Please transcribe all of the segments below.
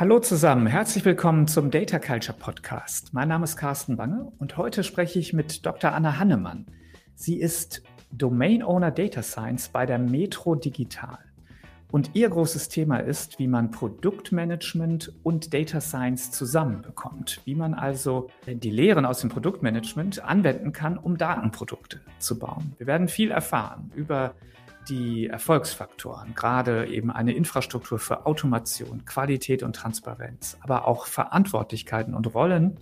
Hallo zusammen, herzlich willkommen zum Data Culture Podcast. Mein Name ist Carsten Bange und heute spreche ich mit Dr. Anna Hannemann. Sie ist Domain Owner Data Science bei der Metro Digital. Und ihr großes Thema ist, wie man Produktmanagement und Data Science zusammenbekommt, wie man also die Lehren aus dem Produktmanagement anwenden kann, um Datenprodukte zu bauen. Wir werden viel erfahren über die Erfolgsfaktoren, gerade eben eine Infrastruktur für Automation, Qualität und Transparenz, aber auch Verantwortlichkeiten und Rollen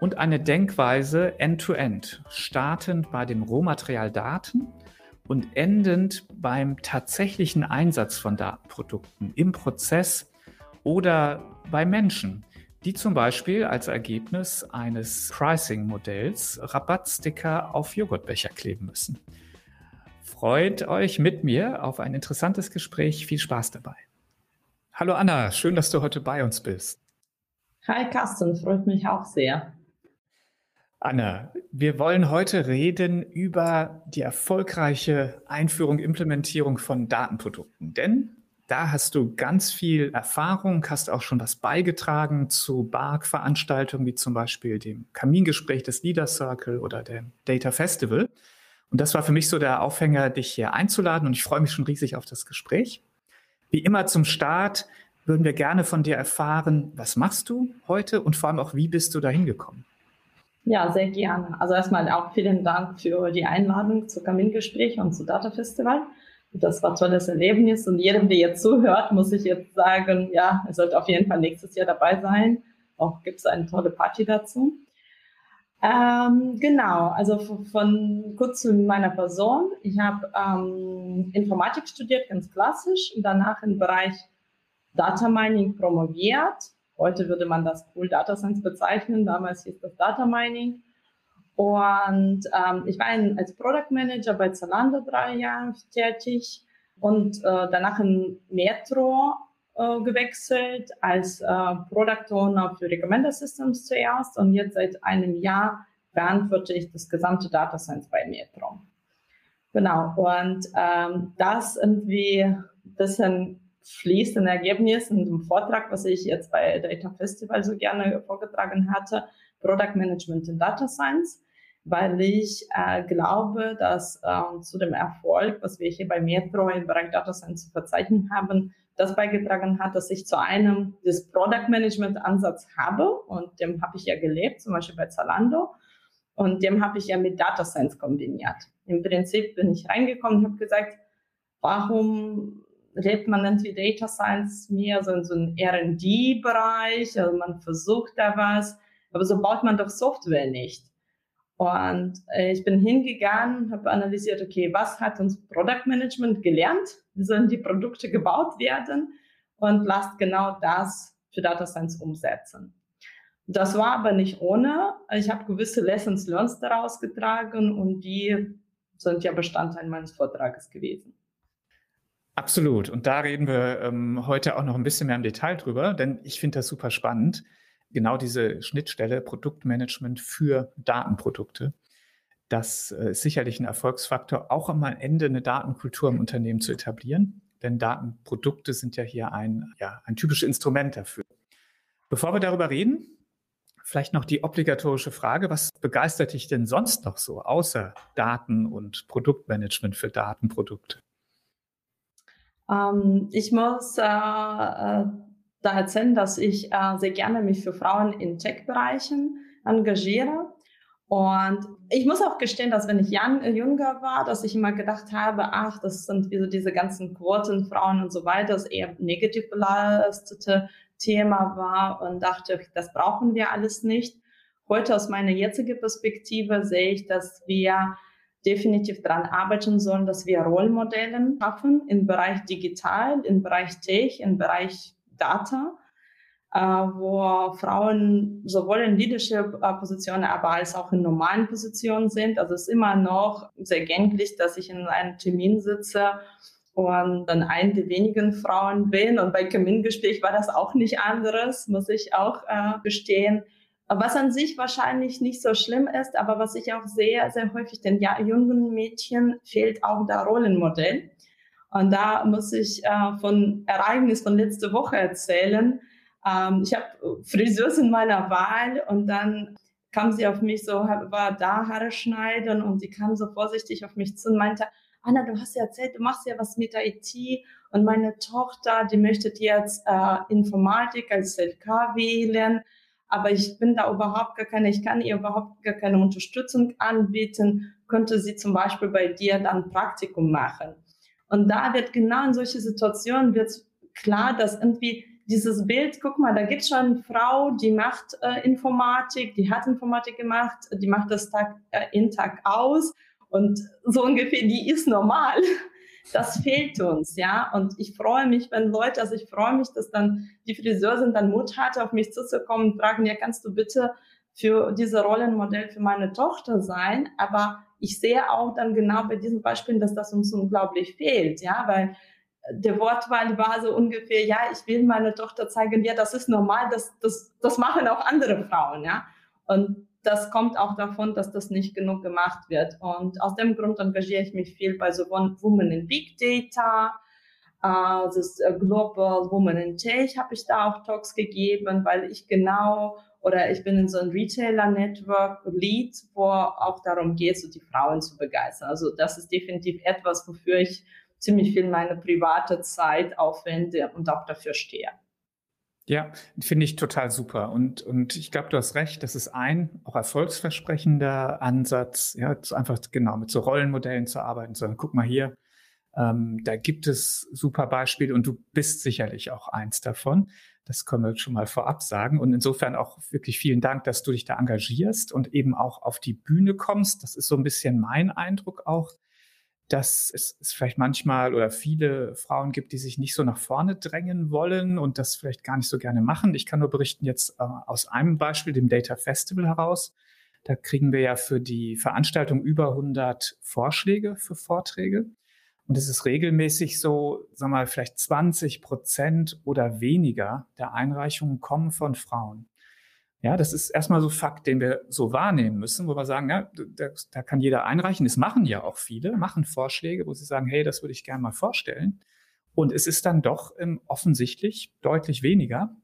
und eine Denkweise end-to-end, -End, startend bei dem Rohmaterial Daten und endend beim tatsächlichen Einsatz von Datenprodukten im Prozess oder bei Menschen, die zum Beispiel als Ergebnis eines Pricing-Modells Rabattsticker auf Joghurtbecher kleben müssen. Freut euch mit mir auf ein interessantes Gespräch. Viel Spaß dabei. Hallo Anna, schön, dass du heute bei uns bist. Hi Carsten, freut mich auch sehr. Anna, wir wollen heute reden über die erfolgreiche Einführung, Implementierung von Datenprodukten. Denn da hast du ganz viel Erfahrung, hast auch schon was beigetragen zu BARC-Veranstaltungen wie zum Beispiel dem Kamingespräch des Leader Circle oder dem Data Festival. Und das war für mich so der Aufhänger, dich hier einzuladen. Und ich freue mich schon riesig auf das Gespräch. Wie immer zum Start würden wir gerne von dir erfahren, was machst du heute und vor allem auch, wie bist du da hingekommen? Ja, sehr gerne. Also erstmal auch vielen Dank für die Einladung zu Kamingespräch und zu Data Festival. Das war ein tolles Erlebnis und jedem, der jetzt zuhört, muss ich jetzt sagen, ja, er sollte auf jeden Fall nächstes Jahr dabei sein. Auch gibt es eine tolle Party dazu. Ähm, genau, also von, kurz zu meiner Person. Ich habe ähm, Informatik studiert, ganz klassisch, und danach im Bereich Data Mining promoviert. Heute würde man das Cool Data Science bezeichnen, damals hieß das Data Mining. Und ähm, ich war ein, als Product Manager bei Zalando drei Jahre tätig und äh, danach in Metro äh, gewechselt als äh, Product Owner für Recommender Systems zuerst und jetzt seit einem Jahr verantworte ich das gesamte Data Science bei Metro. Genau, und ähm, das irgendwie ein bisschen fließt ein Ergebnis in dem Vortrag, was ich jetzt bei Data Festival so gerne vorgetragen hatte, Product Management in Data Science, weil ich äh, glaube, dass äh, zu dem Erfolg, was wir hier bei Metro im Bereich Data Science zu verzeichnen haben, das beigetragen hat, dass ich zu einem des Product Management Ansatz habe und dem habe ich ja gelebt, zum Beispiel bei Zalando und dem habe ich ja mit Data Science kombiniert. Im Prinzip bin ich reingekommen und habe gesagt, warum lebt man irgendwie Data Science mehr so in so einem R&D-Bereich, also man versucht da was, aber so baut man doch Software nicht. Und äh, ich bin hingegangen, habe analysiert, okay, was hat uns Product Management gelernt? Wie sollen die Produkte gebaut werden? Und lasst genau das für Data Science umsetzen. Das war aber nicht ohne. Ich habe gewisse Lessons learned daraus getragen und die sind ja Bestandteil meines Vortrages gewesen. Absolut. Und da reden wir ähm, heute auch noch ein bisschen mehr im Detail drüber, denn ich finde das super spannend genau diese Schnittstelle Produktmanagement für Datenprodukte. Das äh, ist sicherlich ein Erfolgsfaktor, auch am Ende eine Datenkultur im Unternehmen zu etablieren. Denn Datenprodukte sind ja hier ein, ja, ein typisches Instrument dafür. Bevor wir darüber reden, vielleicht noch die obligatorische Frage, was begeistert dich denn sonst noch so außer Daten und Produktmanagement für Datenprodukte? Ähm, ich muss äh, äh da erzählen, dass ich äh, sehr gerne mich für Frauen in Tech-Bereichen engagiere. Und ich muss auch gestehen, dass wenn ich young, jünger war, dass ich immer gedacht habe, ach, das sind so diese ganzen Quoten, Frauen und so weiter, das eher negativ belastete Thema war und dachte, das brauchen wir alles nicht. Heute aus meiner jetzigen Perspektive sehe ich, dass wir definitiv daran arbeiten sollen, dass wir Rollmodelle schaffen im Bereich digital, im Bereich Tech, im Bereich Data, äh, wo Frauen sowohl in Leadership-Positionen, aber als auch in normalen Positionen sind. Also es ist immer noch sehr gängig, dass ich in einem Termin sitze und dann eine der wenigen Frauen bin. Und bei Kamingespräch war das auch nicht anderes, muss ich auch äh, bestehen. Was an sich wahrscheinlich nicht so schlimm ist, aber was ich auch sehr, sehr häufig den ja, jungen Mädchen fehlt auch der Rollenmodell. Und da muss ich äh, von Ereignis von letzter Woche erzählen. ähm, ich habe Friseurin meiner Wahl und dann kam sie auf mich so, war da Haare schneiden und sie kam so vorsichtig auf mich zu und meinte, Anna, du hast ja erzählt, du machst ja was mit IT und meine Tochter, die möchte jetzt äh, Informatik als LK wählen, aber ich bin da überhaupt gar keine, ich kann ihr überhaupt gar keine Unterstützung anbieten, könnte sie zum Beispiel bei dir dann Praktikum machen. Und da wird genau in solche Situationen wird klar, dass irgendwie dieses Bild, guck mal, da gibt schon eine Frau, die macht äh, Informatik, die hat Informatik gemacht, die macht das Tag äh, in Tag aus und so ungefähr, die ist normal. Das fehlt uns, ja. Und ich freue mich, wenn Leute, also ich freue mich, dass dann die Friseurin dann Mut hatte, auf mich zuzukommen und fragen, ja, kannst du bitte für diese Rollenmodell für meine Tochter sein? Aber ich sehe auch dann genau bei diesen Beispielen, dass das uns unglaublich fehlt, ja, weil der Wortwahl war so ungefähr, ja, ich will meine Tochter zeigen, ja, das ist normal, das, das, das machen auch andere Frauen, ja. Und das kommt auch davon, dass das nicht genug gemacht wird. Und aus dem Grund engagiere ich mich viel bei so Women in Big Data, äh, das äh, Global Women in Tech habe ich da auch Talks gegeben, weil ich genau oder ich bin in so einem Retailer-Network Lead, wo auch darum geht, so die Frauen zu begeistern. Also das ist definitiv etwas, wofür ich ziemlich viel meine private Zeit aufwende und auch dafür stehe. Ja, finde ich total super. Und, und ich glaube, du hast recht, das ist ein auch erfolgsversprechender Ansatz, ja, einfach genau mit so Rollenmodellen zu arbeiten, sondern guck mal hier, ähm, da gibt es super Beispiele und du bist sicherlich auch eins davon. Das können wir schon mal vorab sagen. Und insofern auch wirklich vielen Dank, dass du dich da engagierst und eben auch auf die Bühne kommst. Das ist so ein bisschen mein Eindruck auch, dass es, vielleicht manchmal oder viele Frauen gibt, die sich nicht so nach vorne drängen wollen und das vielleicht gar nicht so gerne machen. Ich kann nur berichten jetzt äh, aus einem Beispiel, dem Data Festival heraus. Da kriegen wir ja für die Veranstaltung über 100 Vorschläge für Vorträge. Und es ist regelmäßig so, sagen wir mal, vielleicht 20 Prozent oder weniger der Einreichungen kommen von Frauen. Ja, das ist erstmal so Fakt, den wir so wahrnehmen müssen, wo wir sagen, ja, da, da kann jeder einreichen. Das machen ja auch viele, machen Vorschläge, wo sie sagen, hey, das würde ich gerne mal vorstellen. Und es ist dann doch ähm, offensichtlich deutlich weniger,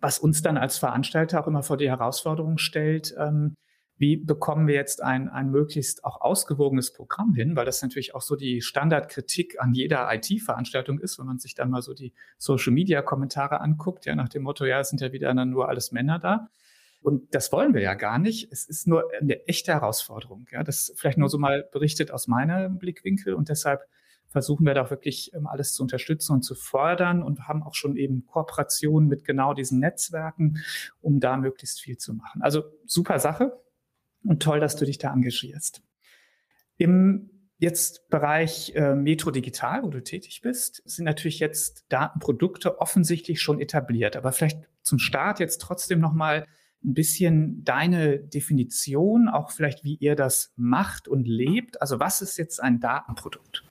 was uns dann als Veranstalter auch immer vor die Herausforderung stellt, ähm, wie bekommen wir jetzt ein, ein möglichst auch ausgewogenes Programm hin, weil das natürlich auch so die Standardkritik an jeder IT-Veranstaltung ist, wenn man sich dann mal so die Social-Media-Kommentare anguckt, ja, nach dem Motto, ja, es sind ja wieder nur alles Männer da. Und das wollen wir ja gar nicht. Es ist nur eine echte Herausforderung. Ja, das vielleicht nur so mal berichtet aus meinem Blickwinkel. Und deshalb versuchen wir da wirklich ähm, alles zu unterstützen und zu fördern und haben auch schon eben Kooperationen mit genau diesen Netzwerken, um da möglichst viel zu machen. Also super Sache und toll, dass du dich da engagierst. Im jetzt Bereich äh, Metro Digital, wo du tätig bist, sind natürlich jetzt Datenprodukte offensichtlich schon etabliert. Aber vielleicht zum Start jetzt trotzdem nochmal ein bisschen deine Definition, auch vielleicht wie ihr das macht und lebt. Also was ist jetzt ein Datenprodukt?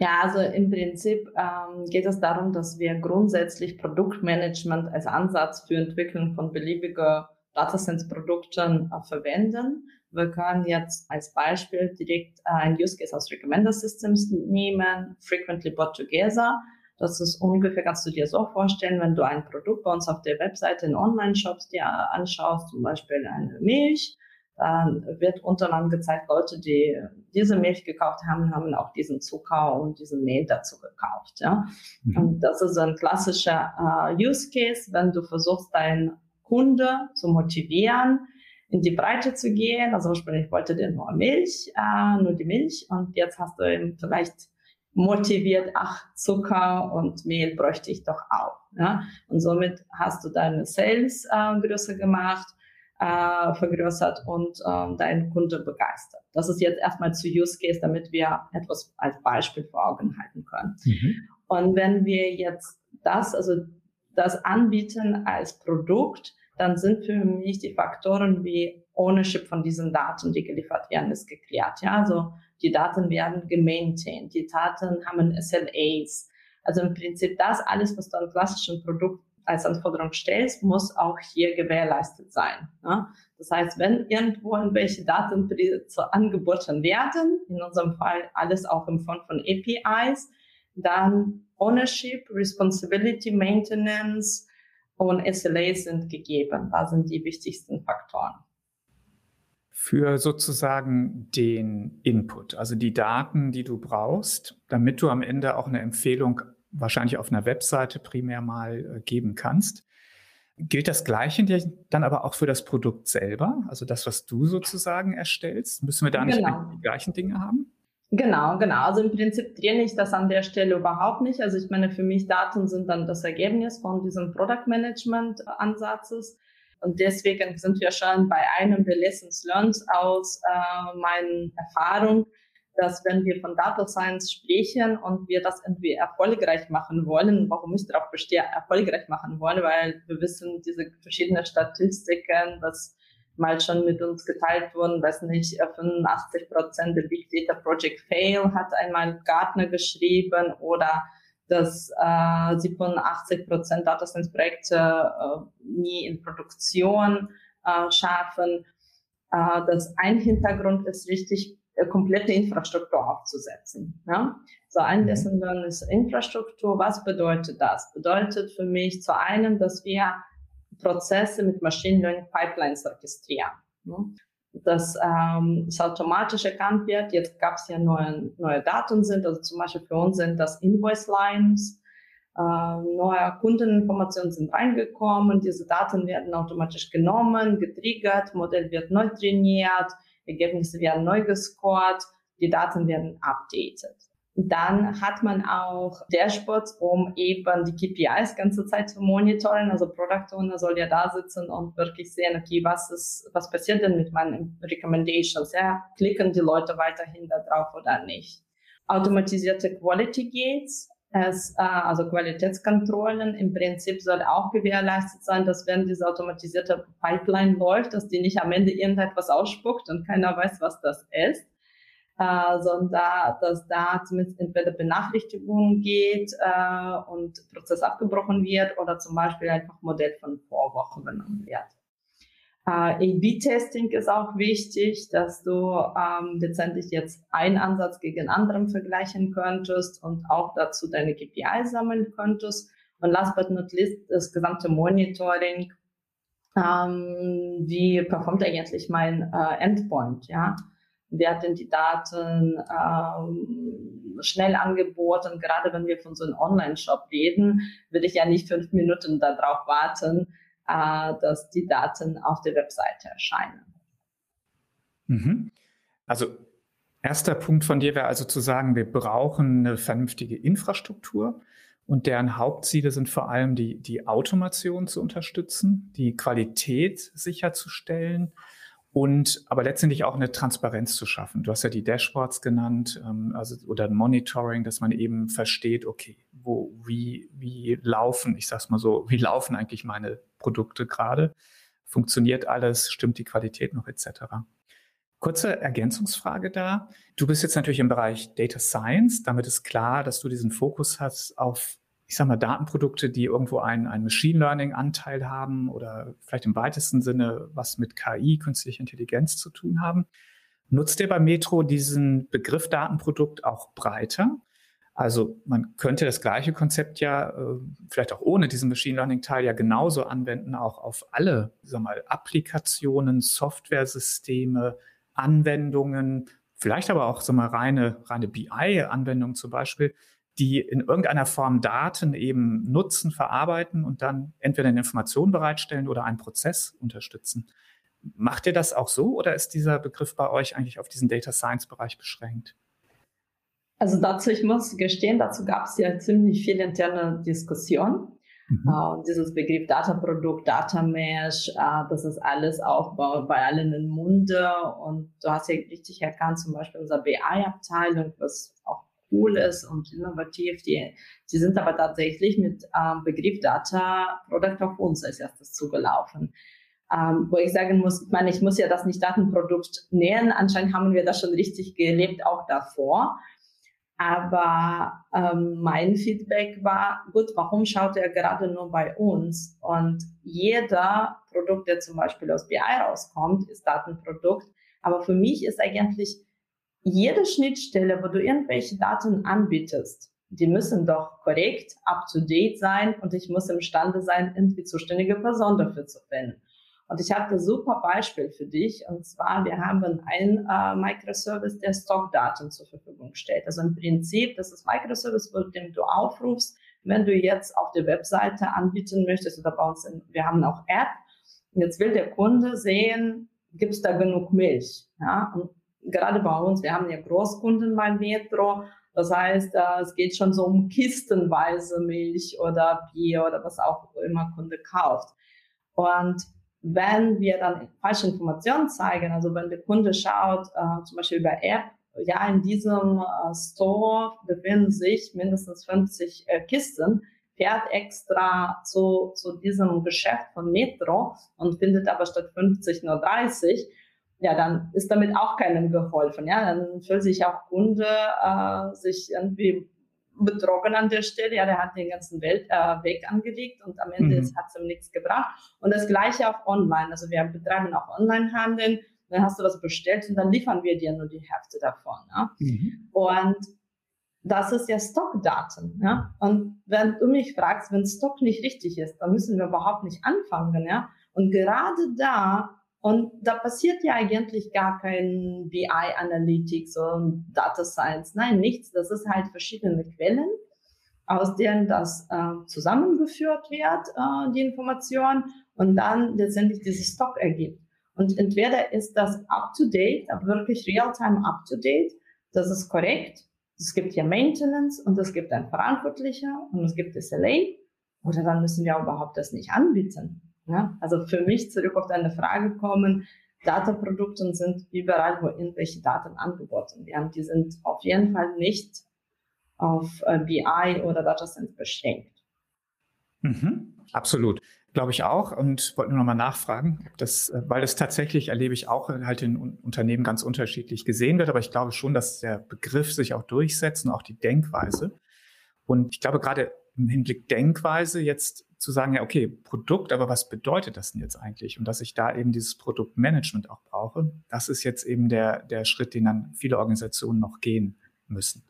Ja, also im Prinzip ähm, geht es darum, dass wir grundsätzlich Produktmanagement als Ansatz für Entwicklung von beliebiger DataSense-Produkten äh, verwenden. Wir können jetzt als Beispiel direkt äh, ein Use Case aus Recommender Systems nehmen, Frequently Bought Together. Das ist ungefähr, kannst du dir so vorstellen, wenn du ein Produkt bei uns auf der Webseite in Online-Shops dir anschaust, zum Beispiel eine Milch, dann wird unten angezeigt, Leute, die diese Milch gekauft haben, haben auch diesen Zucker und diesen Mehl dazu gekauft. Ja? Mhm. Und das ist ein klassischer äh, Use Case, wenn du versuchst, deinen Kunde zu motivieren, in die Breite zu gehen. Also ich wollte dir nur Milch, äh, nur die Milch und jetzt hast du eben vielleicht motiviert, ach, Zucker und Mehl bräuchte ich doch auch. Ja? Und somit hast du deine Sales äh, größer gemacht, äh, vergrößert und äh, deinen Kunde begeistert. Das ist jetzt erstmal zu Use Case, damit wir etwas als Beispiel vor Augen halten können. Mhm. Und wenn wir jetzt das, also das anbieten als Produkt, dann sind für mich die Faktoren wie Ownership von diesen Daten, die geliefert werden, ist geklärt. Ja, also die Daten werden gemaintained, die Daten haben SLAs. Also im Prinzip das alles, was du an klassischen Produkt als Anforderung stellst, muss auch hier gewährleistet sein. Ne? Das heißt, wenn irgendwo irgendwelche Daten angeboten werden, in unserem Fall alles auch im Form von APIs, dann Ownership, Responsibility, Maintenance, und SLAs sind gegeben. Da sind die wichtigsten Faktoren. Für sozusagen den Input, also die Daten, die du brauchst, damit du am Ende auch eine Empfehlung wahrscheinlich auf einer Webseite primär mal äh, geben kannst. Gilt das Gleiche dann aber auch für das Produkt selber, also das, was du sozusagen erstellst? Müssen wir da nicht genau. die gleichen Dinge haben? Genau, genau. Also im Prinzip trenne ich das an der Stelle überhaupt nicht. Also ich meine, für mich Daten sind dann das Ergebnis von diesem Product Management Ansatzes. Und deswegen sind wir schon bei einem der Lessons Learned aus äh, meinen Erfahrungen, dass wenn wir von Data Science sprechen und wir das irgendwie erfolgreich machen wollen, warum ich darauf bestehe, erfolgreich machen wollen, weil wir wissen, diese verschiedenen Statistiken, was mal schon mit uns geteilt wurden, weiß nicht, 85 äh, Prozent der Big Data Project Fail hat einmal Gartner geschrieben oder dass äh, 87 Prozent Data Science Projekte äh, nie in Produktion äh, schaffen. Äh, das ein Hintergrund ist richtig äh, komplette Infrastruktur aufzusetzen. Ja? So ein Lesson mhm. Learn ist Infrastruktur. Was bedeutet das? Bedeutet für mich zu einem, dass wir Prozesse mit Machine Learning Pipelines orchestrieren. Ne? Dass ähm, es automatisch erkannt wird. Jetzt gab es ja neue, neue Daten sind, also zum Beispiel für uns sind das Invoice Lines, äh, neue Kundeninformationen sind reingekommen, diese Daten werden automatisch genommen, getriggert, Modell wird neu trainiert, Ergebnisse werden neu gescored, die Daten werden updated. Dann hat man auch Dashboards, um eben die KPIs ganze Zeit zu monitoren. Also Product Owner soll ja da sitzen und wirklich sehen, okay, was ist, was passiert denn mit meinen Recommendations? Ja, klicken die Leute weiterhin da drauf oder nicht? Automatisierte Quality Gates, es, äh, also Qualitätskontrollen im Prinzip soll auch gewährleistet sein, dass wenn diese automatisierte Pipeline läuft, dass die nicht am Ende irgendetwas ausspuckt und keiner weiß, was das ist äh, sondern dass da zumindest entweder Benachrichtigungen geht äh, und Prozess abgebrochen wird oder zum Beispiel einfach Modell von Vorwochen genommen wird. Äh, A-B-Testing ist auch wichtig, dass du ähm, letztendlich jetzt einen Ansatz gegen anderen vergleichen könntest und auch dazu deine KPI sammeln könntest. Und last but not least das gesamte Monitoring. Ähm, wie performt eigentlich mein äh, Endpoint? Ja, werden die Daten ähm, schnell angeboten. Gerade wenn wir von so einem Online-Shop reden, würde ich ja nicht fünf Minuten darauf warten, äh, dass die Daten auf der Webseite erscheinen. Mhm. Also erster Punkt von dir wäre also zu sagen, wir brauchen eine vernünftige Infrastruktur und deren Hauptziele sind vor allem die, die Automation zu unterstützen, die Qualität sicherzustellen und aber letztendlich auch eine Transparenz zu schaffen. Du hast ja die Dashboards genannt, ähm, also oder ein Monitoring, dass man eben versteht, okay, wo, wie, wie laufen, ich sag's mal so, wie laufen eigentlich meine Produkte gerade? Funktioniert alles? Stimmt die Qualität noch etc.? Kurze Ergänzungsfrage da. Du bist jetzt natürlich im Bereich Data Science. Damit ist klar, dass du diesen Fokus hast auf ich sag mal, Datenprodukte, die irgendwo einen, einen Machine Learning Anteil haben oder vielleicht im weitesten Sinne was mit KI, künstlicher Intelligenz zu tun haben. Nutzt ihr bei Metro diesen Begriff Datenprodukt auch breiter? Also man könnte das gleiche Konzept ja äh, vielleicht auch ohne diesen Machine Learning Teil ja genauso anwenden, auch auf alle, sag mal, Applikationen, Softwaresysteme, Anwendungen, vielleicht aber auch, sag mal, reine, reine BI-Anwendungen zum Beispiel, die in irgendeiner Form Daten eben nutzen, verarbeiten und dann entweder eine Information bereitstellen oder einen Prozess unterstützen. Macht ihr das auch so oder ist dieser Begriff bei euch eigentlich auf diesen Data Science Bereich beschränkt? Also dazu, ich muss gestehen, dazu gab es ja ziemlich viel interne Diskussion. Mhm. Uh, dieses Begriff Data-Produkt, Data-Mesh, uh, das ist alles auch bei, bei allen im Munde. Und du hast ja richtig erkannt, zum Beispiel unser BI-Abteilung, was auch cool ist und innovativ. Die, die sind aber tatsächlich mit ähm, Begriff Data Product auf uns als erstes zugelaufen. Ähm, wo ich sagen muss, ich meine, ich muss ja das nicht Datenprodukt nähern. Anscheinend haben wir das schon richtig gelebt, auch davor. Aber ähm, mein Feedback war, gut, warum schaut er gerade nur bei uns? Und jeder Produkt, der zum Beispiel aus BI rauskommt, ist Datenprodukt. Aber für mich ist eigentlich jede Schnittstelle, wo du irgendwelche Daten anbietest, die müssen doch korrekt, up-to-date sein und ich muss imstande sein, irgendwie zuständige Person dafür zu finden. Und ich habe ein super Beispiel für dich. Und zwar, wir haben einen äh, Microservice, der Stockdaten zur Verfügung stellt. Also im Prinzip, das ist Microservice, wo dem du aufrufst, wenn du jetzt auf der Webseite anbieten möchtest oder bei uns, in, wir haben auch App. Und jetzt will der Kunde sehen, gibt es da genug Milch? Ja, und gerade bei uns, wir haben ja Großkunden beim Metro. Das heißt, äh, es geht schon so um kistenweise Milch oder Bier oder was auch immer Kunde kauft. Und wenn wir dann falsche Informationen zeigen, also wenn der Kunde schaut, äh, zum Beispiel über App, ja, in diesem äh, Store befinden sich mindestens 50 äh, Kisten, fährt extra zu, zu diesem Geschäft von Metro und findet aber statt 50 nur 30, ja, dann ist damit auch keinem geholfen. Ja, dann fühlt sich auch Kunde äh, sich irgendwie betrogen an der Stelle. Ja, der hat den ganzen Welt, äh, Weg angelegt und am Ende mhm. hat es ihm nichts gebracht. Und das Gleiche auch online. Also wir betreiben auch Online-Handeln. Dann hast du was bestellt und dann liefern wir dir nur die Hälfte davon. Ja? Mhm. Und das ist ja Stockdaten. Ja? Und wenn du mich fragst, wenn Stock nicht richtig ist, dann müssen wir überhaupt nicht anfangen. Ja? Und gerade da und da passiert ja eigentlich gar kein BI Analytics und Data Science. Nein, nichts. Das ist halt verschiedene Quellen, aus denen das äh, zusammengeführt wird, äh, die Information, und dann letztendlich dieses Stock ergibt. Und entweder ist das up-to-date, wirklich real-time up-to-date, das ist korrekt. Es gibt ja Maintenance und es gibt einen Verantwortlicher und es gibt SLA. Oder dann müssen wir überhaupt das nicht anbieten. Ja? Also für mich zurück auf deine Frage kommen, Dataprodukte sind überall, wo irgendwelche Daten angeboten werden. Die sind auf jeden Fall nicht auf äh, BI oder Data beschränkt. Mhm, absolut. Glaube ich auch und wollte nur noch mal nachfragen, das, äh, weil das tatsächlich erlebe ich auch halt in Unternehmen ganz unterschiedlich gesehen wird, aber ich glaube schon, dass der Begriff sich auch durchsetzt und auch die Denkweise. Und ich glaube gerade im Hinblick Denkweise jetzt zu sagen, ja, okay, Produkt, aber was bedeutet das denn jetzt eigentlich? Und dass ich da eben dieses Produktmanagement auch brauche, das ist jetzt eben der, der Schritt, den dann viele Organisationen noch gehen müssen.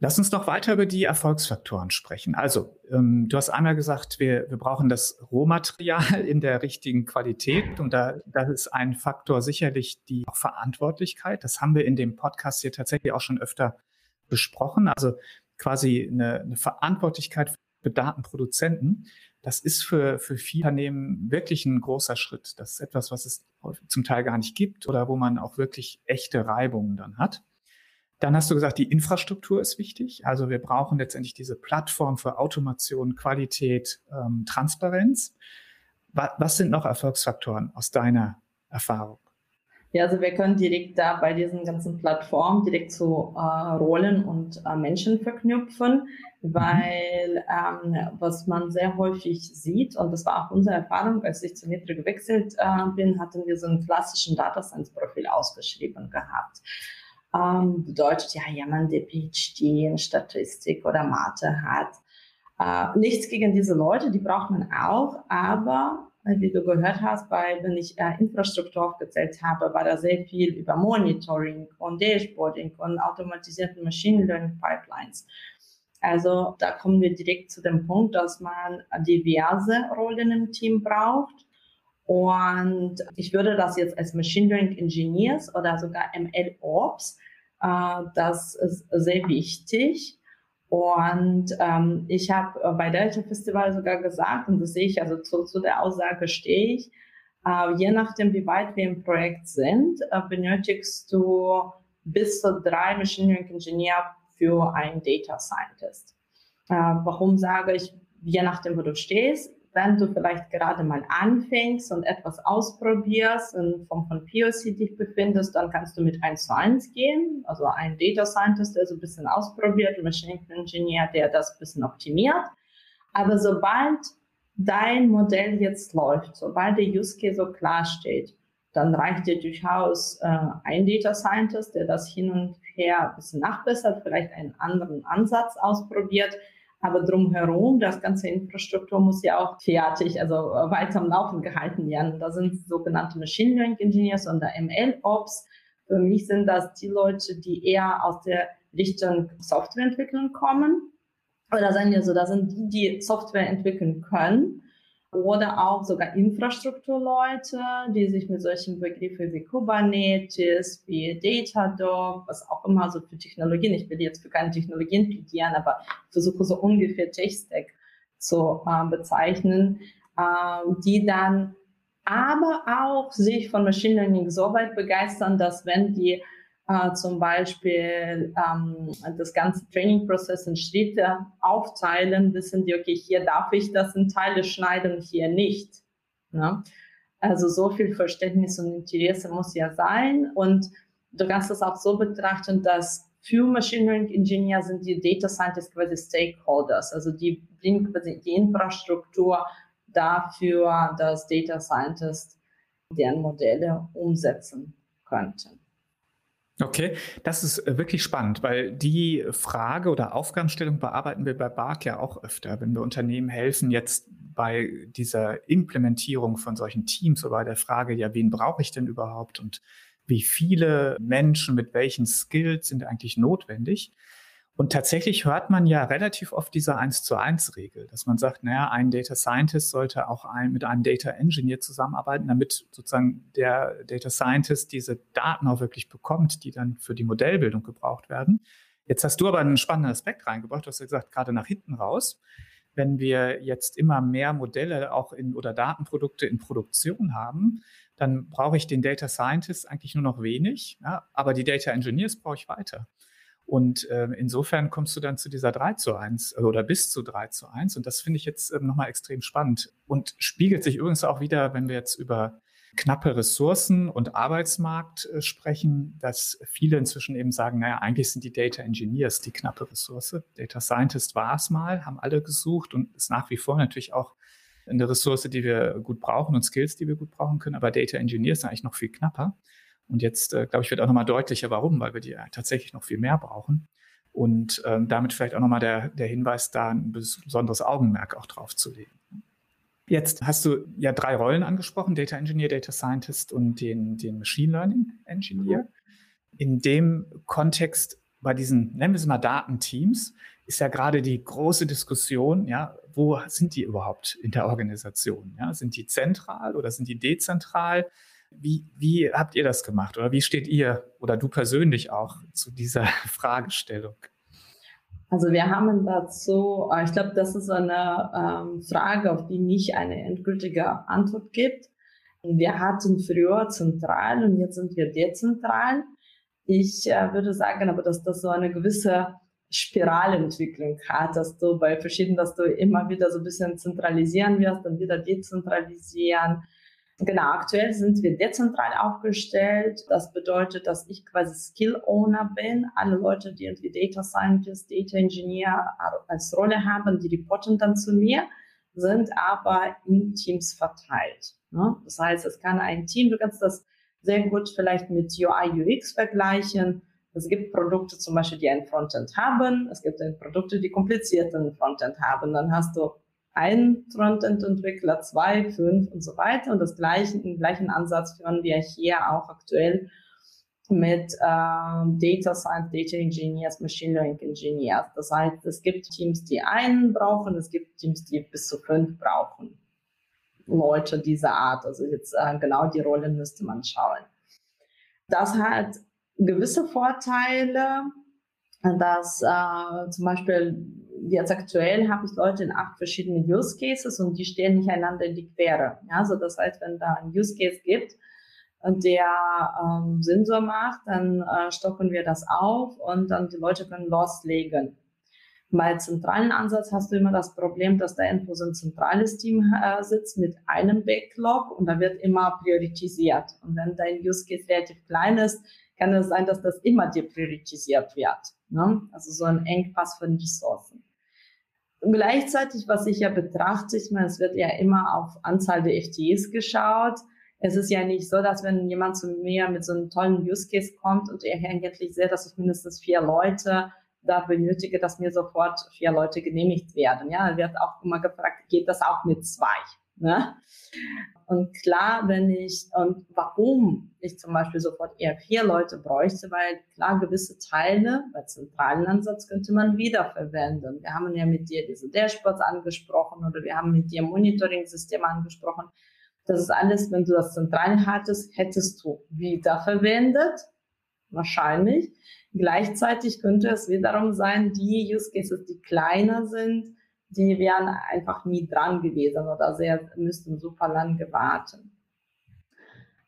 Lass uns noch weiter über die Erfolgsfaktoren sprechen. Also, ähm, du hast einmal gesagt, wir, wir brauchen das Rohmaterial in der richtigen Qualität. Und da, das ist ein Faktor sicherlich die Verantwortlichkeit. Das haben wir in dem Podcast hier tatsächlich auch schon öfter besprochen. Also quasi eine, eine Verantwortlichkeit für Datenproduzenten. Das ist für, für viele Unternehmen wirklich ein großer Schritt. Das ist etwas, was es zum Teil gar nicht gibt oder wo man auch wirklich echte Reibungen dann hat. Dann hast du gesagt, die Infrastruktur ist wichtig. Also wir brauchen letztendlich diese Plattform für Automation, Qualität, ähm, Transparenz. Was, was sind noch Erfolgsfaktoren aus deiner Erfahrung? Ja, also wir können direkt da bei diesen ganzen Plattformen direkt zu äh, Rollen und äh, Menschen verknüpfen, mhm. weil ähm, was man sehr häufig sieht, und das war auch unsere Erfahrung, als ich zu Nitro gewechselt äh, bin, hatten wir so einen klassischen Data Science Profil ausgeschrieben gehabt. Ähm, bedeutet ja jemand, der PhD in Statistik oder Mathe hat. Äh, nichts gegen diese Leute, die braucht man auch, aber wie du gehört hast, bei, wenn ich äh, Infrastruktur aufgezählt habe, war da sehr viel über Monitoring und Dashboarding und automatisierten Machine Learning Pipelines. Also da kommen wir direkt zu dem Punkt, dass man diverse Rollen im Team braucht. Und ich würde das jetzt als Machine Learning Engineers oder sogar ML Ops, äh, das ist sehr wichtig und ähm, ich habe äh, bei Delta Festival sogar gesagt, und das sehe ich, also zu, zu der Aussage stehe ich, äh, je nachdem, wie weit wir im Projekt sind, äh, benötigst du bis zu drei Machine Learning Engineer für einen Data Scientist. Äh, warum sage ich, je nachdem, wo du stehst, wenn du vielleicht gerade mal anfängst und etwas ausprobierst und vom von POC dich befindest, dann kannst du mit 1 zu 1 gehen. Also ein Data Scientist, der so ein bisschen ausprobiert, ein Machine Engineer, der das ein bisschen optimiert. Aber sobald dein Modell jetzt läuft, sobald der Use Case so klar steht, dann reicht dir durchaus äh, ein Data Scientist, der das hin und her ein bisschen nachbessert, vielleicht einen anderen Ansatz ausprobiert, aber drumherum, das ganze Infrastruktur muss ja auch fertig, also äh, weiter am Laufen gehalten werden. Da sind sogenannte Machine Learning Engineers und der ML Ops. Für mich sind das die Leute, die eher aus der Richtung Softwareentwicklung kommen. Oder sagen wir so, das sind die, die Software entwickeln können. Oder auch sogar Infrastrukturleute, die sich mit solchen Begriffen wie Kubernetes, wie Datadog, was auch immer so für Technologien, ich will jetzt für keine Technologien plädieren, aber versuche so ungefähr Tech-Stack zu äh, bezeichnen, äh, die dann aber auch sich von Machine Learning so weit begeistern, dass wenn die äh, zum Beispiel ähm, das ganze Training-Prozess in Schritte aufteilen, wissen die, okay, hier darf ich das in Teile schneiden, hier nicht. Ne? Also so viel Verständnis und Interesse muss ja sein. Und du kannst es auch so betrachten, dass für Machine Learning Engineer sind die Data Scientists quasi Stakeholders. Also die bringen quasi die Infrastruktur dafür, dass Data Scientists deren Modelle umsetzen könnten. Okay, das ist äh, wirklich spannend, weil die Frage oder Aufgabenstellung bearbeiten wir bei BARC ja auch öfter, wenn wir Unternehmen helfen, jetzt bei dieser Implementierung von solchen Teams oder bei der Frage, ja, wen brauche ich denn überhaupt und wie viele Menschen mit welchen Skills sind eigentlich notwendig? Und tatsächlich hört man ja relativ oft diese 1 zu 1 Regel, dass man sagt, naja, ein Data Scientist sollte auch ein, mit einem Data Engineer zusammenarbeiten, damit sozusagen der Data Scientist diese Daten auch wirklich bekommt, die dann für die Modellbildung gebraucht werden. Jetzt hast du aber einen spannenden Aspekt reingebracht. Du hast ja gesagt, gerade nach hinten raus, wenn wir jetzt immer mehr Modelle auch in oder Datenprodukte in Produktion haben, dann brauche ich den Data Scientist eigentlich nur noch wenig, ja, aber die Data Engineers brauche ich weiter. Und äh, insofern kommst du dann zu dieser 3 zu 1 äh, oder bis zu 3 zu 1. Und das finde ich jetzt ähm, nochmal extrem spannend und spiegelt sich übrigens auch wieder, wenn wir jetzt über knappe Ressourcen und Arbeitsmarkt äh, sprechen, dass viele inzwischen eben sagen, naja, eigentlich sind die Data Engineers die knappe Ressource. Data Scientist war es mal, haben alle gesucht und ist nach wie vor natürlich auch eine Ressource, die wir gut brauchen und Skills, die wir gut brauchen können. Aber Data Engineers sind eigentlich noch viel knapper. Und jetzt, äh, glaube ich, wird auch nochmal deutlicher, warum, weil wir die tatsächlich noch viel mehr brauchen. Und ähm, damit vielleicht auch nochmal der, der Hinweis, da ein besonderes Augenmerk auch drauf zu legen. Jetzt hast du ja drei Rollen angesprochen, Data Engineer, Data Scientist und den, den Machine Learning Engineer. In dem Kontext bei diesen, nennen wir es mal Datenteams, ist ja gerade die große Diskussion, ja, wo sind die überhaupt in der Organisation? Ja, sind die zentral oder sind die dezentral? Wie, wie habt ihr das gemacht oder wie steht ihr oder du persönlich auch zu dieser Fragestellung? Also wir haben dazu, äh, ich glaube, das ist eine ähm, Frage, auf die nicht eine endgültige Antwort gibt. Wir hatten früher zentral und jetzt sind wir dezentral. Ich äh, würde sagen, aber dass das so eine gewisse Spiralentwicklung hat, dass du bei verschiedenen, dass du immer wieder so ein bisschen zentralisieren wirst, dann wieder dezentralisieren Genau, aktuell sind wir dezentral aufgestellt. Das bedeutet, dass ich quasi Skill Owner bin. Alle Leute, die irgendwie Data Scientist, Data Engineer als Rolle haben, die reporten dann zu mir, sind aber in Teams verteilt. Ne? Das heißt, es kann ein Team, du kannst das sehr gut vielleicht mit UI, UX vergleichen. Es gibt Produkte zum Beispiel, die ein Frontend haben. Es gibt Produkte, die komplizierten Frontend haben. Dann hast du ein Frontend-Entwickler, zwei, fünf und so weiter. Und das gleiche, den gleichen Ansatz führen wir hier auch aktuell mit äh, Data Science, Data Engineers, Machine Learning Engineers. Das heißt, es gibt Teams, die einen brauchen, es gibt Teams, die bis zu fünf brauchen. Leute dieser Art. Also jetzt äh, genau die Rolle müsste man schauen. Das hat gewisse Vorteile, dass äh, zum Beispiel jetzt aktuell habe ich Leute in acht verschiedenen Use Cases und die stehen nicht einander in die Quere. Ja, so das heißt, wenn da ein Use Case gibt, der ähm, Sensor macht, dann äh, stocken wir das auf und dann die Leute können loslegen. Bei zentralen Ansatz hast du immer das Problem, dass da irgendwo so ein zentrales Team äh, sitzt mit einem Backlog und da wird immer priorisiert. Und wenn dein Use Case relativ klein ist, kann es sein, dass das immer depriorisiert wird. Ne? Also so ein Engpass von Ressourcen. Gleichzeitig, was ich ja betrachte, ich meine, es wird ja immer auf Anzahl der FTEs geschaut. Es ist ja nicht so, dass wenn jemand zu mir mit so einem tollen Use Case kommt und er eigentlich sehr, dass ich mindestens vier Leute da benötige, dass mir sofort vier Leute genehmigt werden. Ja, wird auch immer gefragt, geht das auch mit zwei? Ne? Und klar, wenn ich, und warum ich zum Beispiel sofort eher vier Leute bräuchte, weil klar, gewisse Teile bei zentralen Ansatz könnte man wiederverwenden. Wir haben ja mit dir diese Dashboards angesprochen oder wir haben mit dir Monitoring-System angesprochen. Das ist alles, wenn du das zentral hattest, hättest du wiederverwendet. Wahrscheinlich. Gleichzeitig könnte es wiederum sein, die Use Cases, die kleiner sind, die wären einfach nie dran gewesen oder sehr, müssten super lang gewartet.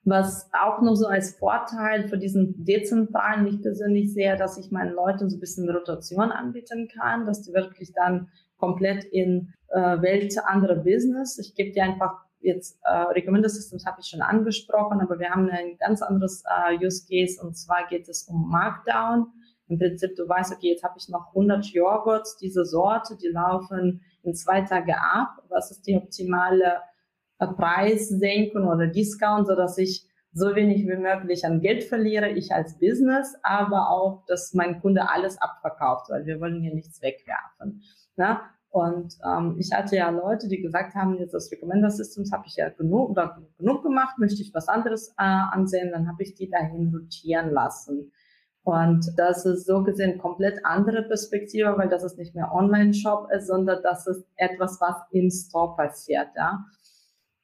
Was auch noch so als Vorteil für diesen dezentralen, ich persönlich sehe, dass ich meinen Leuten so ein bisschen Rotation anbieten kann, dass die wirklich dann komplett in äh, Welt andere Business. Ich gebe dir einfach jetzt äh, Recommender Systems habe ich schon angesprochen, aber wir haben ein ganz anderes äh, Use Case und zwar geht es um Markdown. Im Prinzip, du weißt, okay, jetzt habe ich noch 100 Joghurts, diese Sorte, die laufen in zwei Tage ab. Was ist die optimale äh, Preissenkung oder Discount, so dass ich so wenig wie möglich an Geld verliere, ich als Business, aber auch, dass mein Kunde alles abverkauft, weil wir wollen hier nichts wegwerfen. Ne? Und ähm, ich hatte ja Leute, die gesagt haben, jetzt das Recommender Systems habe ich ja genug oder genug gemacht, möchte ich was anderes äh, ansehen, dann habe ich die dahin rotieren lassen. Und das ist so gesehen komplett andere Perspektive, weil das ist nicht mehr Online-Shop ist, sondern das ist etwas, was im Store passiert, ja.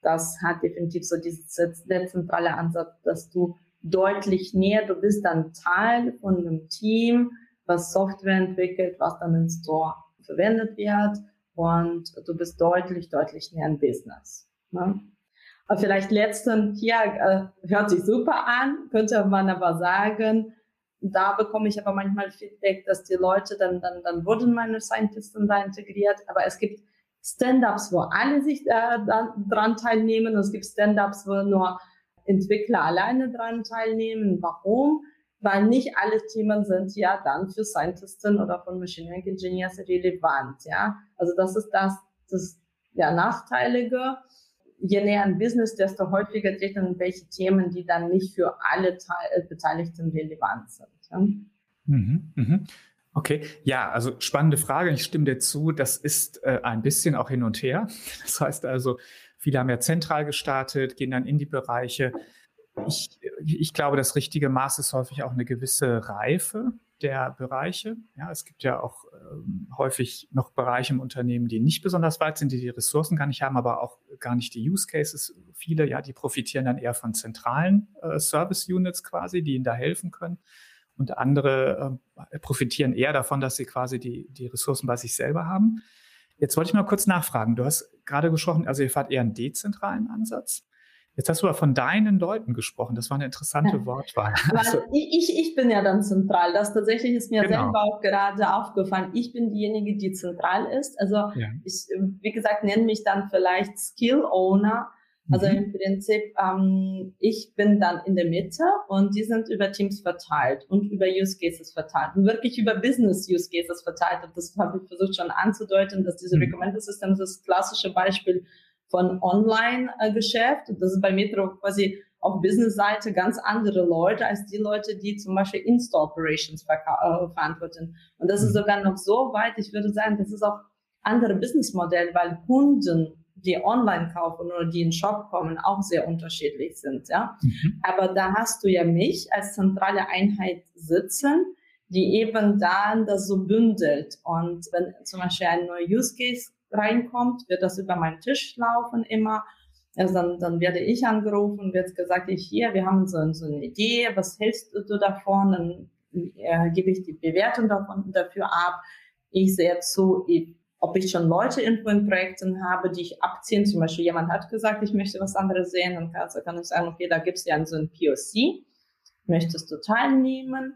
Das hat definitiv so dieser der zentrale Ansatz, dass du deutlich näher, du bist dann Teil von einem Team, was Software entwickelt, was dann im Store verwendet wird und du bist deutlich, deutlich näher im Business. Ne? Aber vielleicht letzten, hier äh, hört sich super an, könnte man aber sagen, da bekomme ich aber manchmal Feedback, dass die Leute dann, dann, dann wurden meine Scientisten da integriert, aber es gibt Stand-ups, wo alle sich äh, dran teilnehmen. Es gibt Stand-ups, wo nur Entwickler alleine dran teilnehmen. Warum? Weil nicht alle Themen sind ja dann für Scientisten oder von Machine Learning Engineers relevant. Ja, also das ist das, das ja Nachteilige je näher ein Business, desto häufiger treten welche Themen, die dann nicht für alle Teil äh, Beteiligten relevant sind. Ja? Mhm, mhm. Okay, ja, also spannende Frage. Ich stimme dir zu. Das ist äh, ein bisschen auch hin und her. Das heißt also, viele haben ja zentral gestartet, gehen dann in die Bereiche. Ich, ich glaube, das richtige Maß ist häufig auch eine gewisse Reife der Bereiche. Ja, es gibt ja auch ähm, häufig noch Bereiche im Unternehmen, die nicht besonders weit sind, die die Ressourcen gar nicht haben, aber auch gar nicht die Use Cases. Viele, ja, die profitieren dann eher von zentralen äh, Service Units quasi, die ihnen da helfen können. Und andere äh, profitieren eher davon, dass sie quasi die, die Ressourcen bei sich selber haben. Jetzt wollte ich mal kurz nachfragen. Du hast gerade gesprochen, also ihr fahrt eher einen dezentralen Ansatz. Jetzt hast du aber von deinen Leuten gesprochen. Das war eine interessante ja. Wortwahl. Also, ich, ich bin ja dann zentral. Das tatsächlich ist mir genau. selber auch gerade aufgefallen. Ich bin diejenige, die zentral ist. Also ja. ich, wie gesagt, nenne mich dann vielleicht Skill Owner. Also mhm. im Prinzip, ähm, ich bin dann in der Mitte und die sind über Teams verteilt und über Use Cases verteilt und wirklich über Business Use Cases verteilt. Und das habe ich versucht schon anzudeuten, dass diese mhm. Recommender Systems das klassische Beispiel von Online-Geschäft. Das ist bei Metro quasi auf Business-Seite ganz andere Leute als die Leute, die zum Beispiel In-Store-Operations äh, verantworten. Und das ist mhm. sogar noch so weit, ich würde sagen, das ist auch andere Businessmodell, weil Kunden, die online kaufen oder die in den Shop kommen, auch sehr unterschiedlich sind. Ja, mhm. aber da hast du ja mich als zentrale Einheit sitzen, die eben dann das so bündelt. Und wenn zum Beispiel ein neuer Use Case reinkommt, wird das über meinen Tisch laufen immer. Also dann, dann werde ich angerufen, wird gesagt, ich hier, wir haben so, so eine Idee, was hältst du davon? Dann äh, gebe ich die Bewertung davon, dafür ab. Ich sehe zu, ob ich schon Leute in Projekten habe, die ich abziehen. Zum Beispiel jemand hat gesagt, ich möchte was anderes sehen, dann kann, kann ich sagen, okay, da gibt es ja so ein POC. Möchtest du teilnehmen?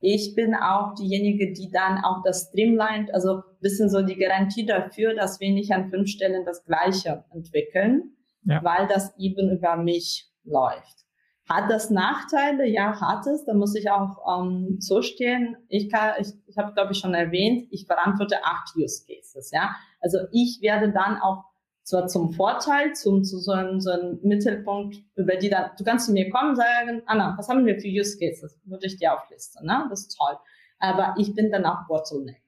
Ich bin auch diejenige, die dann auch das streamlined, also bisschen so die Garantie dafür, dass wir nicht an fünf Stellen das Gleiche entwickeln, ja. weil das eben über mich läuft. Hat das Nachteile? Ja, hat es. Da muss ich auch ähm, zustehen. Ich kann, ich, ich habe glaube ich schon erwähnt, ich verantworte acht Use Cases. Ja, also ich werde dann auch zwar zum Vorteil, zum, zu so einem, so einem Mittelpunkt, über die dann, du kannst zu mir kommen und sagen, Anna, was haben wir für Use Cases? Würde ich dir auflisten, ne? Das ist toll. Aber ich bin dann auch Bottleneck.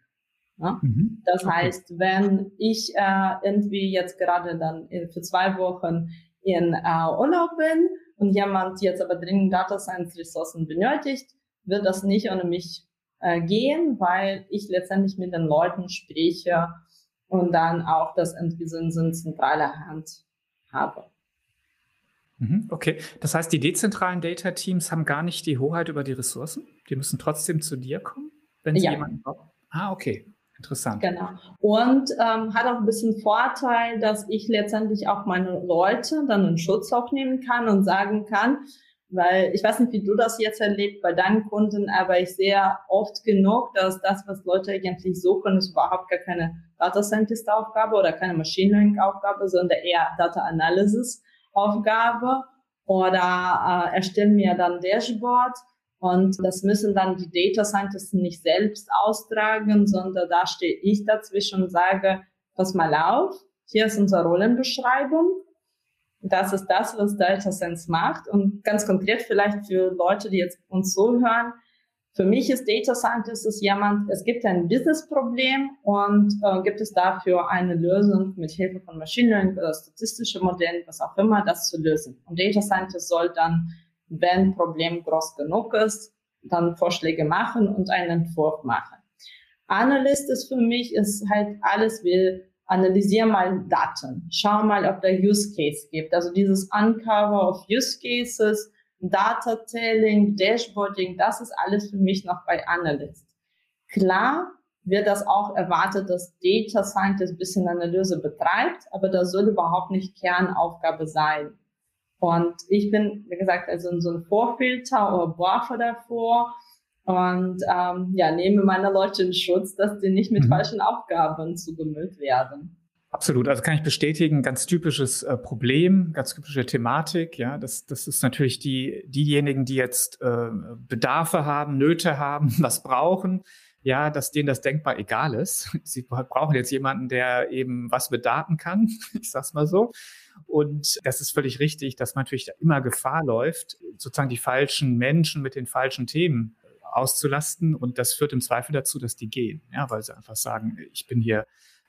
Ne? Mhm. Das okay. heißt, wenn ich äh, irgendwie jetzt gerade dann für zwei Wochen in äh, Urlaub bin und jemand jetzt aber dringend Data Science Ressourcen benötigt, wird das nicht ohne mich äh, gehen, weil ich letztendlich mit den Leuten spreche und dann auch das in zentraler Hand habe. Mhm, okay, das heißt, die dezentralen Data Teams haben gar nicht die Hoheit über die Ressourcen. Die müssen trotzdem zu dir kommen, wenn sie ja. jemanden brauchen. Ah, okay. Interessant. Genau. Und ähm, hat auch ein bisschen Vorteil, dass ich letztendlich auch meine Leute dann in Schutz aufnehmen kann und sagen kann, weil ich weiß nicht, wie du das jetzt erlebt bei deinen Kunden, aber ich sehe oft genug, dass das, was Leute eigentlich suchen, ist überhaupt gar keine Data Scientist Aufgabe oder keine Machine Learning Aufgabe, sondern eher Data Analysis Aufgabe oder äh, erstellen mir dann Dashboard und das müssen dann die Data Scientists nicht selbst austragen, sondern da stehe ich dazwischen und sage, pass mal auf, hier ist unsere Rollenbeschreibung. Das ist das, was Data Science macht. Und ganz konkret vielleicht für Leute, die jetzt uns so hören, für mich ist Data Scientist ist jemand, es gibt ein Business-Problem und äh, gibt es dafür eine Lösung mit Hilfe von Machine Learning oder statistischen Modellen, was auch immer, das zu lösen. Und Data Scientist soll dann wenn Problem groß genug ist, dann Vorschläge machen und einen Entwurf machen. Analyst ist für mich ist halt alles wie analysier mal Daten, schau mal, ob da Use Case gibt. Also dieses Uncover of Use Cases, Data Telling, Dashboarding, das ist alles für mich noch bei Analyst. Klar wird das auch erwartet, dass Data Scientist ein bisschen Analyse betreibt, aber das soll überhaupt nicht Kernaufgabe sein. Und ich bin, wie gesagt, also so ein Vorfilter oder Buffer davor und ähm, ja, nehme meine Leute in Schutz, dass die nicht mit mhm. falschen Aufgaben zugemüllt werden. Absolut, also kann ich bestätigen, ganz typisches äh, Problem, ganz typische Thematik. Ja, das, das ist natürlich die diejenigen, die jetzt äh, Bedarfe haben, Nöte haben, was brauchen. Ja, dass denen das denkbar egal ist. Sie brauchen jetzt jemanden, der eben was mit Daten kann. Ich sag's mal so. Und das ist völlig richtig, dass man natürlich da immer Gefahr läuft, sozusagen die falschen Menschen mit den falschen Themen auszulasten. Und das führt im Zweifel dazu, dass die gehen, ja, weil sie einfach sagen, ich bin hier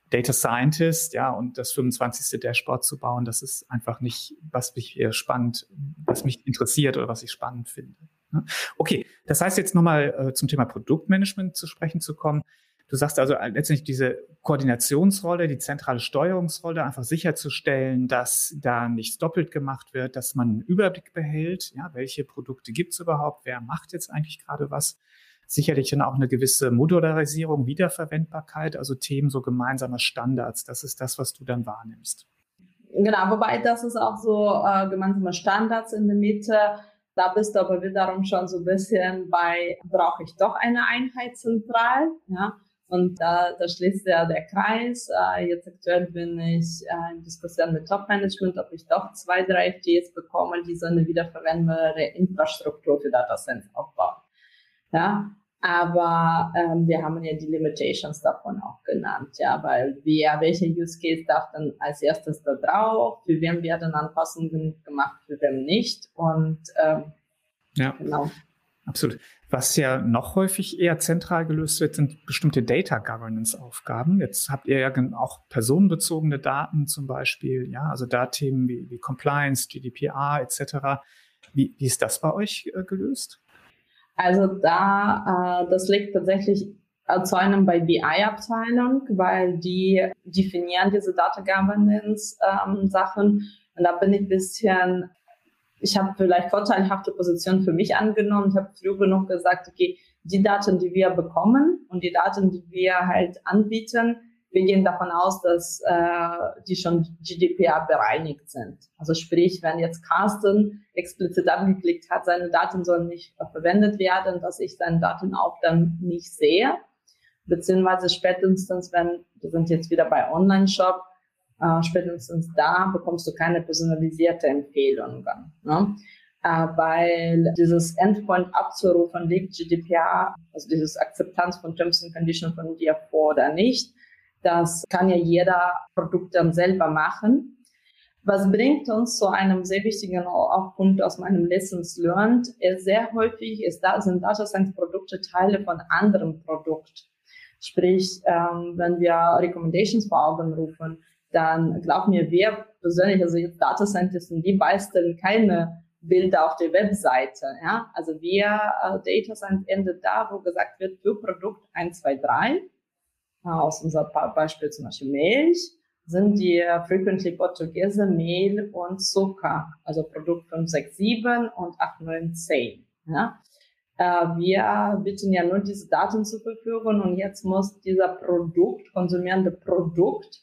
Data Scientist, ja, und das 25. Dashboard zu bauen, das ist einfach nicht, was mich hier spannend, was mich interessiert oder was ich spannend finde. Ne? Okay, das heißt jetzt nochmal äh, zum Thema Produktmanagement zu sprechen zu kommen. Du sagst also äh, letztendlich diese Koordinationsrolle, die zentrale Steuerungsrolle, einfach sicherzustellen, dass da nichts doppelt gemacht wird, dass man einen Überblick behält, ja, welche Produkte gibt's überhaupt, wer macht jetzt eigentlich gerade was. Sicherlich dann auch eine gewisse Modularisierung, Wiederverwendbarkeit, also Themen so gemeinsamer Standards. Das ist das, was du dann wahrnimmst. Genau, wobei das ist auch so äh, gemeinsame Standards in der Mitte. Da bist du aber wiederum schon so ein bisschen bei, brauche ich doch eine Einheit zentral, ja und da, da schließt ja der Kreis. Äh, jetzt aktuell bin ich äh, in Diskussion mit Top-Management, ob ich doch zwei, drei FTs bekomme, die so eine wiederverwendbare Infrastruktur für Data Science aufbauen. Ja, aber ähm, wir haben ja die Limitations davon auch genannt, ja, weil wer, welcher Use Case darf dann als erstes da drauf, für wen werden Anpassungen gemacht, für wen nicht und ähm, ja. Genau. Absolut. Was ja noch häufig eher zentral gelöst wird, sind bestimmte Data Governance Aufgaben. Jetzt habt ihr ja auch personenbezogene Daten zum Beispiel, ja, also da Themen wie, wie Compliance, GDPR etc. Wie, wie ist das bei euch äh, gelöst? Also da, äh, das liegt tatsächlich zu einem bei BI-Abteilung, weil die definieren diese Data Governance ähm, Sachen. Und da bin ich ein bisschen ich habe vielleicht vorteilhafte Positionen für mich angenommen. Ich habe früh genug gesagt, okay, die Daten, die wir bekommen und die Daten, die wir halt anbieten, wir gehen davon aus, dass äh, die schon GDPR bereinigt sind. Also sprich, wenn jetzt Carsten explizit angeklickt hat, seine Daten sollen nicht verwendet werden, dass ich seine Daten auch dann nicht sehe. Beziehungsweise spätestens, wenn, wir sind jetzt wieder bei Online-Shop, äh, spätestens da bekommst du keine personalisierte Empfehlung. Ne? Äh, weil dieses Endpoint abzurufen liegt GDPR, also dieses Akzeptanz von Terms and Conditions von dir vor oder nicht. Das kann ja jeder Produkt dann selber machen. Was bringt uns zu einem sehr wichtigen Punkt aus meinem Lessons Learned? Sehr häufig ist da, sind Data Science Produkte Teile von anderem Produkt. Sprich, ähm, wenn wir Recommendations vor Augen rufen, dann glaub mir, wir persönlich, also jetzt Data Scientists, die basteln keine Bilder auf der Webseite. Ja? Also wir, äh, Data Science endet da, wo gesagt wird, für Produkt 1, 2, 3, äh, aus unserem Beispiel zum Beispiel Milch, sind die frequently Portugiese Mehl und Zucker, also Produkt 5, 6, 7 und 8, 9, 10. Ja? Äh, wir bieten ja nur diese Daten zur Verfügung und jetzt muss dieser Produkt, konsumierende Produkt,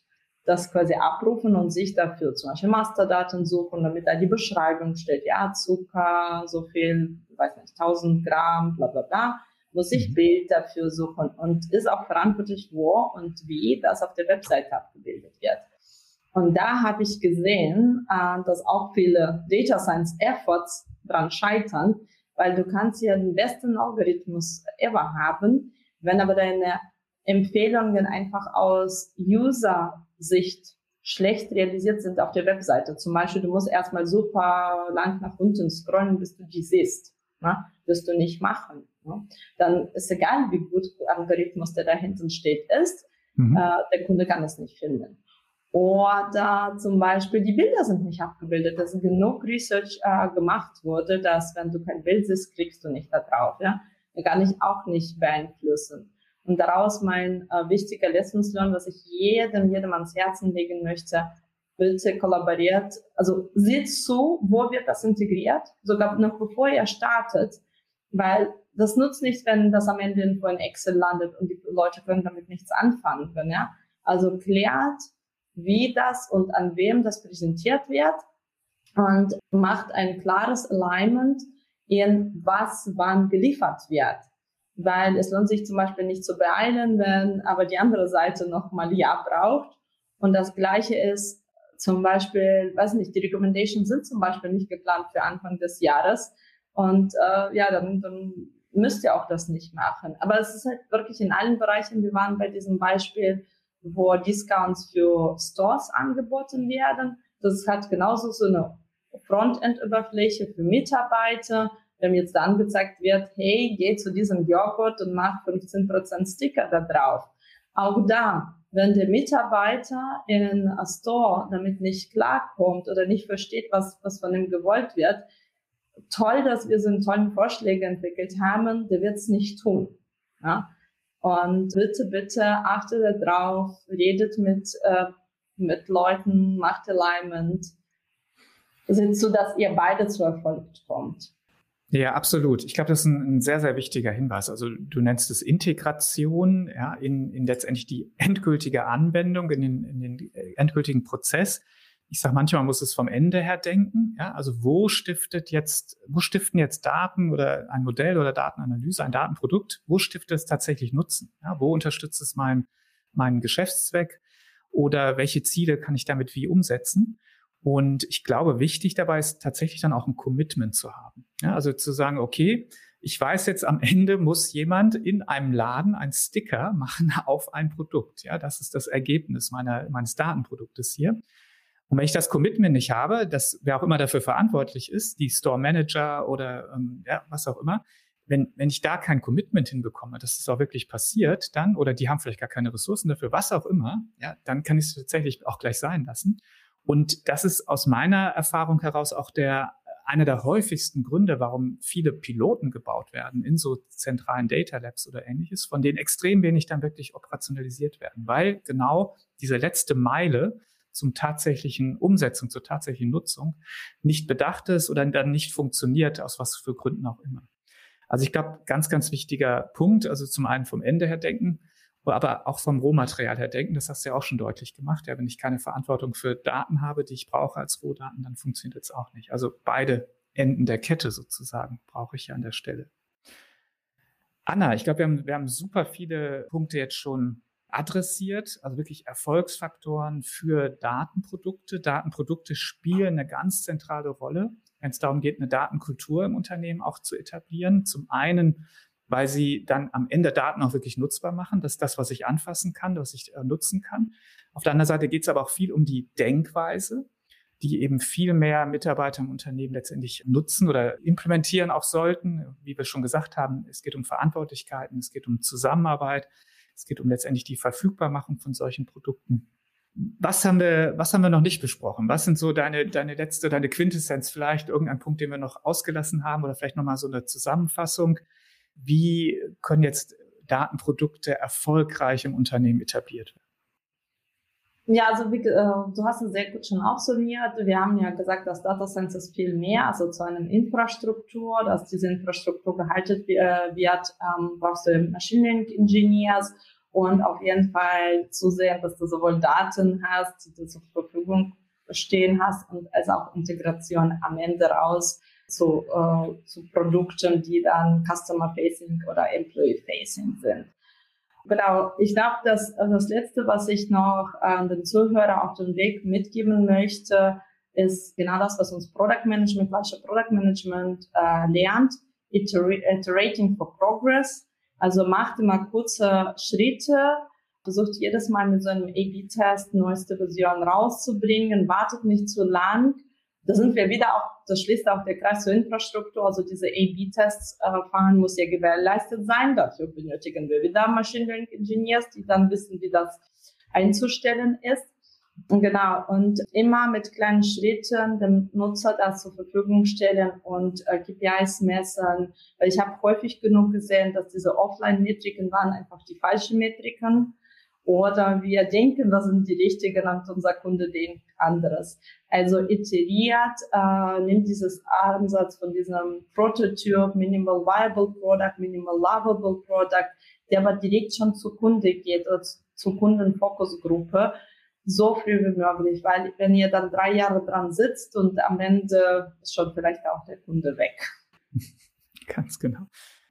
das quasi abrufen und sich dafür zum Beispiel Masterdaten suchen, damit da die Beschreibung steht, ja, Zucker, so viel, weiß nicht, 1000 Gramm, bla bla bla, muss ich mhm. Bild dafür suchen und ist auch verantwortlich, wo und wie das auf der Webseite abgebildet wird. Und da habe ich gesehen, äh, dass auch viele Data Science Efforts dran scheitern, weil du kannst ja den besten Algorithmus ever haben, wenn aber deine Empfehlungen einfach aus User-Sicht schlecht realisiert sind auf der Webseite. Zum Beispiel, du musst erstmal super lang nach unten scrollen, bis du die siehst. Ne? Wirst du nicht machen. Ne? Dann ist egal, wie gut der Algorithmus, der da hinten steht, ist, mhm. äh, der Kunde kann es nicht finden. Oder zum Beispiel die Bilder sind nicht abgebildet. Dass genug Research äh, gemacht wurde, dass wenn du kein Bild siehst, klickst du nicht da drauf. Ja? Kann ich auch nicht beeinflussen. Und daraus mein äh, wichtiger Lessons learned, was ich jedem, jedem ans Herzen legen möchte, bitte kollaboriert, also seht zu, wo wird das integriert, sogar noch bevor ihr startet, weil das nutzt nichts, wenn das am Ende irgendwo in Excel landet und die Leute können damit nichts anfangen können, ja. Also klärt, wie das und an wem das präsentiert wird und macht ein klares Alignment in was wann geliefert wird. Weil es lohnt sich zum Beispiel nicht zu beeilen, wenn aber die andere Seite nochmal Ja braucht. Und das Gleiche ist zum Beispiel, weiß nicht, die Recommendations sind zum Beispiel nicht geplant für Anfang des Jahres. Und äh, ja, dann, dann müsst ihr auch das nicht machen. Aber es ist halt wirklich in allen Bereichen. Wir waren bei diesem Beispiel wo Discounts für Stores angeboten werden. Das hat genauso so eine Frontend-Oberfläche für Mitarbeiter, wenn jetzt da angezeigt wird, hey, geh zu diesem Joghurt und mach 15% Sticker da drauf. Auch da, wenn der Mitarbeiter in einem Store damit nicht klarkommt oder nicht versteht, was, was von ihm gewollt wird, toll, dass wir so einen tollen Vorschläge entwickelt haben, der wird es nicht tun. Ja? Und bitte, bitte achtet darauf, redet mit, äh, mit Leuten, macht Alignment, so dass ihr beide zu Erfolg kommt. Ja, absolut. Ich glaube, das ist ein, ein, sehr, sehr wichtiger Hinweis. Also du nennst es Integration ja, in, in letztendlich die endgültige Anwendung, in den, in den äh, endgültigen Prozess ich sage manchmal, man muss es vom Ende her denken. Ja? Also wo stiftet jetzt, wo stiften jetzt Daten oder ein Modell oder Datenanalyse, ein Datenprodukt, wo stiftet es tatsächlich Nutzen? Ja? Wo unterstützt es mein, meinen Geschäftszweck? Oder welche Ziele kann ich damit wie umsetzen? Und ich glaube, wichtig dabei ist tatsächlich dann auch ein Commitment zu haben. Ja? Also zu sagen, okay, ich weiß jetzt am Ende muss jemand in einem Laden ein Sticker machen auf ein Produkt. Ja, das ist das Ergebnis meiner, meines Datenproduktes hier. Und wenn ich das Commitment nicht habe, dass wer auch immer dafür verantwortlich ist, die Store Manager oder ähm, ja, was auch immer, wenn, wenn ich da kein Commitment hinbekomme, dass es auch wirklich passiert, dann, oder die haben vielleicht gar keine Ressourcen dafür, was auch immer, ja, dann kann ich es tatsächlich auch gleich sein lassen. Und das ist aus meiner Erfahrung heraus auch der einer der häufigsten Gründe, warum viele Piloten gebaut werden in so zentralen Data Labs oder ähnliches, von denen extrem wenig dann wirklich operationalisiert werden, weil genau diese letzte Meile zum tatsächlichen Umsetzung, zur tatsächlichen Nutzung nicht bedacht ist oder dann nicht funktioniert, aus was für Gründen auch immer. Also ich glaube, ganz, ganz wichtiger Punkt, also zum einen vom Ende her denken, aber auch vom Rohmaterial her denken, das hast du ja auch schon deutlich gemacht. Ja, wenn ich keine Verantwortung für Daten habe, die ich brauche als Rohdaten, dann funktioniert es auch nicht. Also beide Enden der Kette sozusagen brauche ich ja an der Stelle. Anna, ich glaube, wir haben, wir haben super viele Punkte jetzt schon adressiert, also wirklich Erfolgsfaktoren für Datenprodukte. Datenprodukte spielen eine ganz zentrale Rolle, wenn es darum geht, eine Datenkultur im Unternehmen auch zu etablieren. Zum einen, weil sie dann am Ende Daten auch wirklich nutzbar machen. Das ist das, was ich anfassen kann, was ich äh, nutzen kann. Auf der anderen Seite geht es aber auch viel um die Denkweise, die eben viel mehr Mitarbeiter im Unternehmen letztendlich nutzen oder implementieren auch sollten. Wie wir schon gesagt haben, es geht um Verantwortlichkeiten, es geht um Zusammenarbeit, Es geht um letztendlich die Verfügbarmachung von solchen Produkten. Was haben wir, was haben wir noch nicht besprochen? Was sind so deine, deine letzte, deine Quintessenz? Vielleicht irgendein Punkt, den wir noch ausgelassen haben oder vielleicht nochmal so eine Zusammenfassung. Wie können jetzt Datenprodukte erfolgreich im Unternehmen etabliert werden? Ja, also wie, äh, du hast es sehr gut schon aufsummiert. Wir haben ja gesagt, dass Data Science ist viel mehr, also zu einer Infrastruktur, dass diese Infrastruktur gehalten äh, wird, ähm, brauchst du Machine Learning Engineers und auf jeden Fall zu sehen, dass du sowohl Daten hast, die du zur Verfügung stehen hast und als auch Integration am Ende raus zu, äh, zu Produkten, die dann Customer Facing oder Employee Facing sind. Genau, ich glaube, dass also das Letzte, was ich noch an den Zuhörer auf den Weg mitgeben möchte, ist genau das, was uns Product Management, Lasche Product Management äh, lernt, Iterating for Progress. Also macht immer kurze Schritte, versucht jedes Mal mit so einem A-B-Test neueste Version rauszubringen, wartet nicht zu lang da sind wir wieder auch, das schließt auch der Kreis zur Infrastruktur, also diese A-B-Tests äh, fahren muss ja gewährleistet sein. Dafür benötigen wir wieder Machine Learning Engineers, die dann wissen, wie das einzustellen ist. Und genau, und immer mit kleinen Schritten dem Nutzer das zur Verfügung stellen und äh, KPIs messen. Weil ich habe häufig genug gesehen, dass diese Offline-Metriken waren einfach die falschen Metriken oder wir denken, das sind die richtigen und unser Kunde denkt anderes. Also iteriert, äh, nimmt dieses Ansatz von diesem Prototyp, Minimal Viable Product, Minimal Lovable Product, der aber direkt schon zu Kunde geht, oder zur Kundenfokusgruppe, so früh wie möglich, weil wenn ihr dann drei Jahre dran sitzt und am Ende ist schon vielleicht auch der Kunde weg. Ganz genau.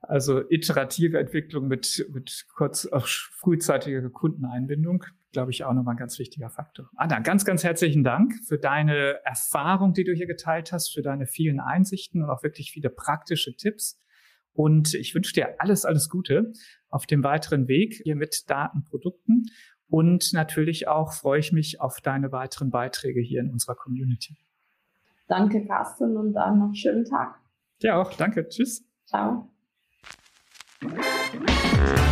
Also iterative Entwicklung mit, mit kurz auch frühzeitiger Kundeneinbindung, glaube ich, auch nochmal ein ganz wichtiger Faktor. Anna, ganz, ganz herzlichen Dank für deine Erfahrung, die du hier geteilt hast, für deine vielen Einsichten und auch wirklich viele praktische Tipps. Und ich wünsche dir alles, alles Gute auf dem weiteren Weg hier mit Datenprodukten. Und natürlich auch freue ich mich auf deine weiteren Beiträge hier in unserer Community. Danke, Carsten, und dann noch einen schönen Tag. Ja, auch. Danke. Tschüss. Ciao. Música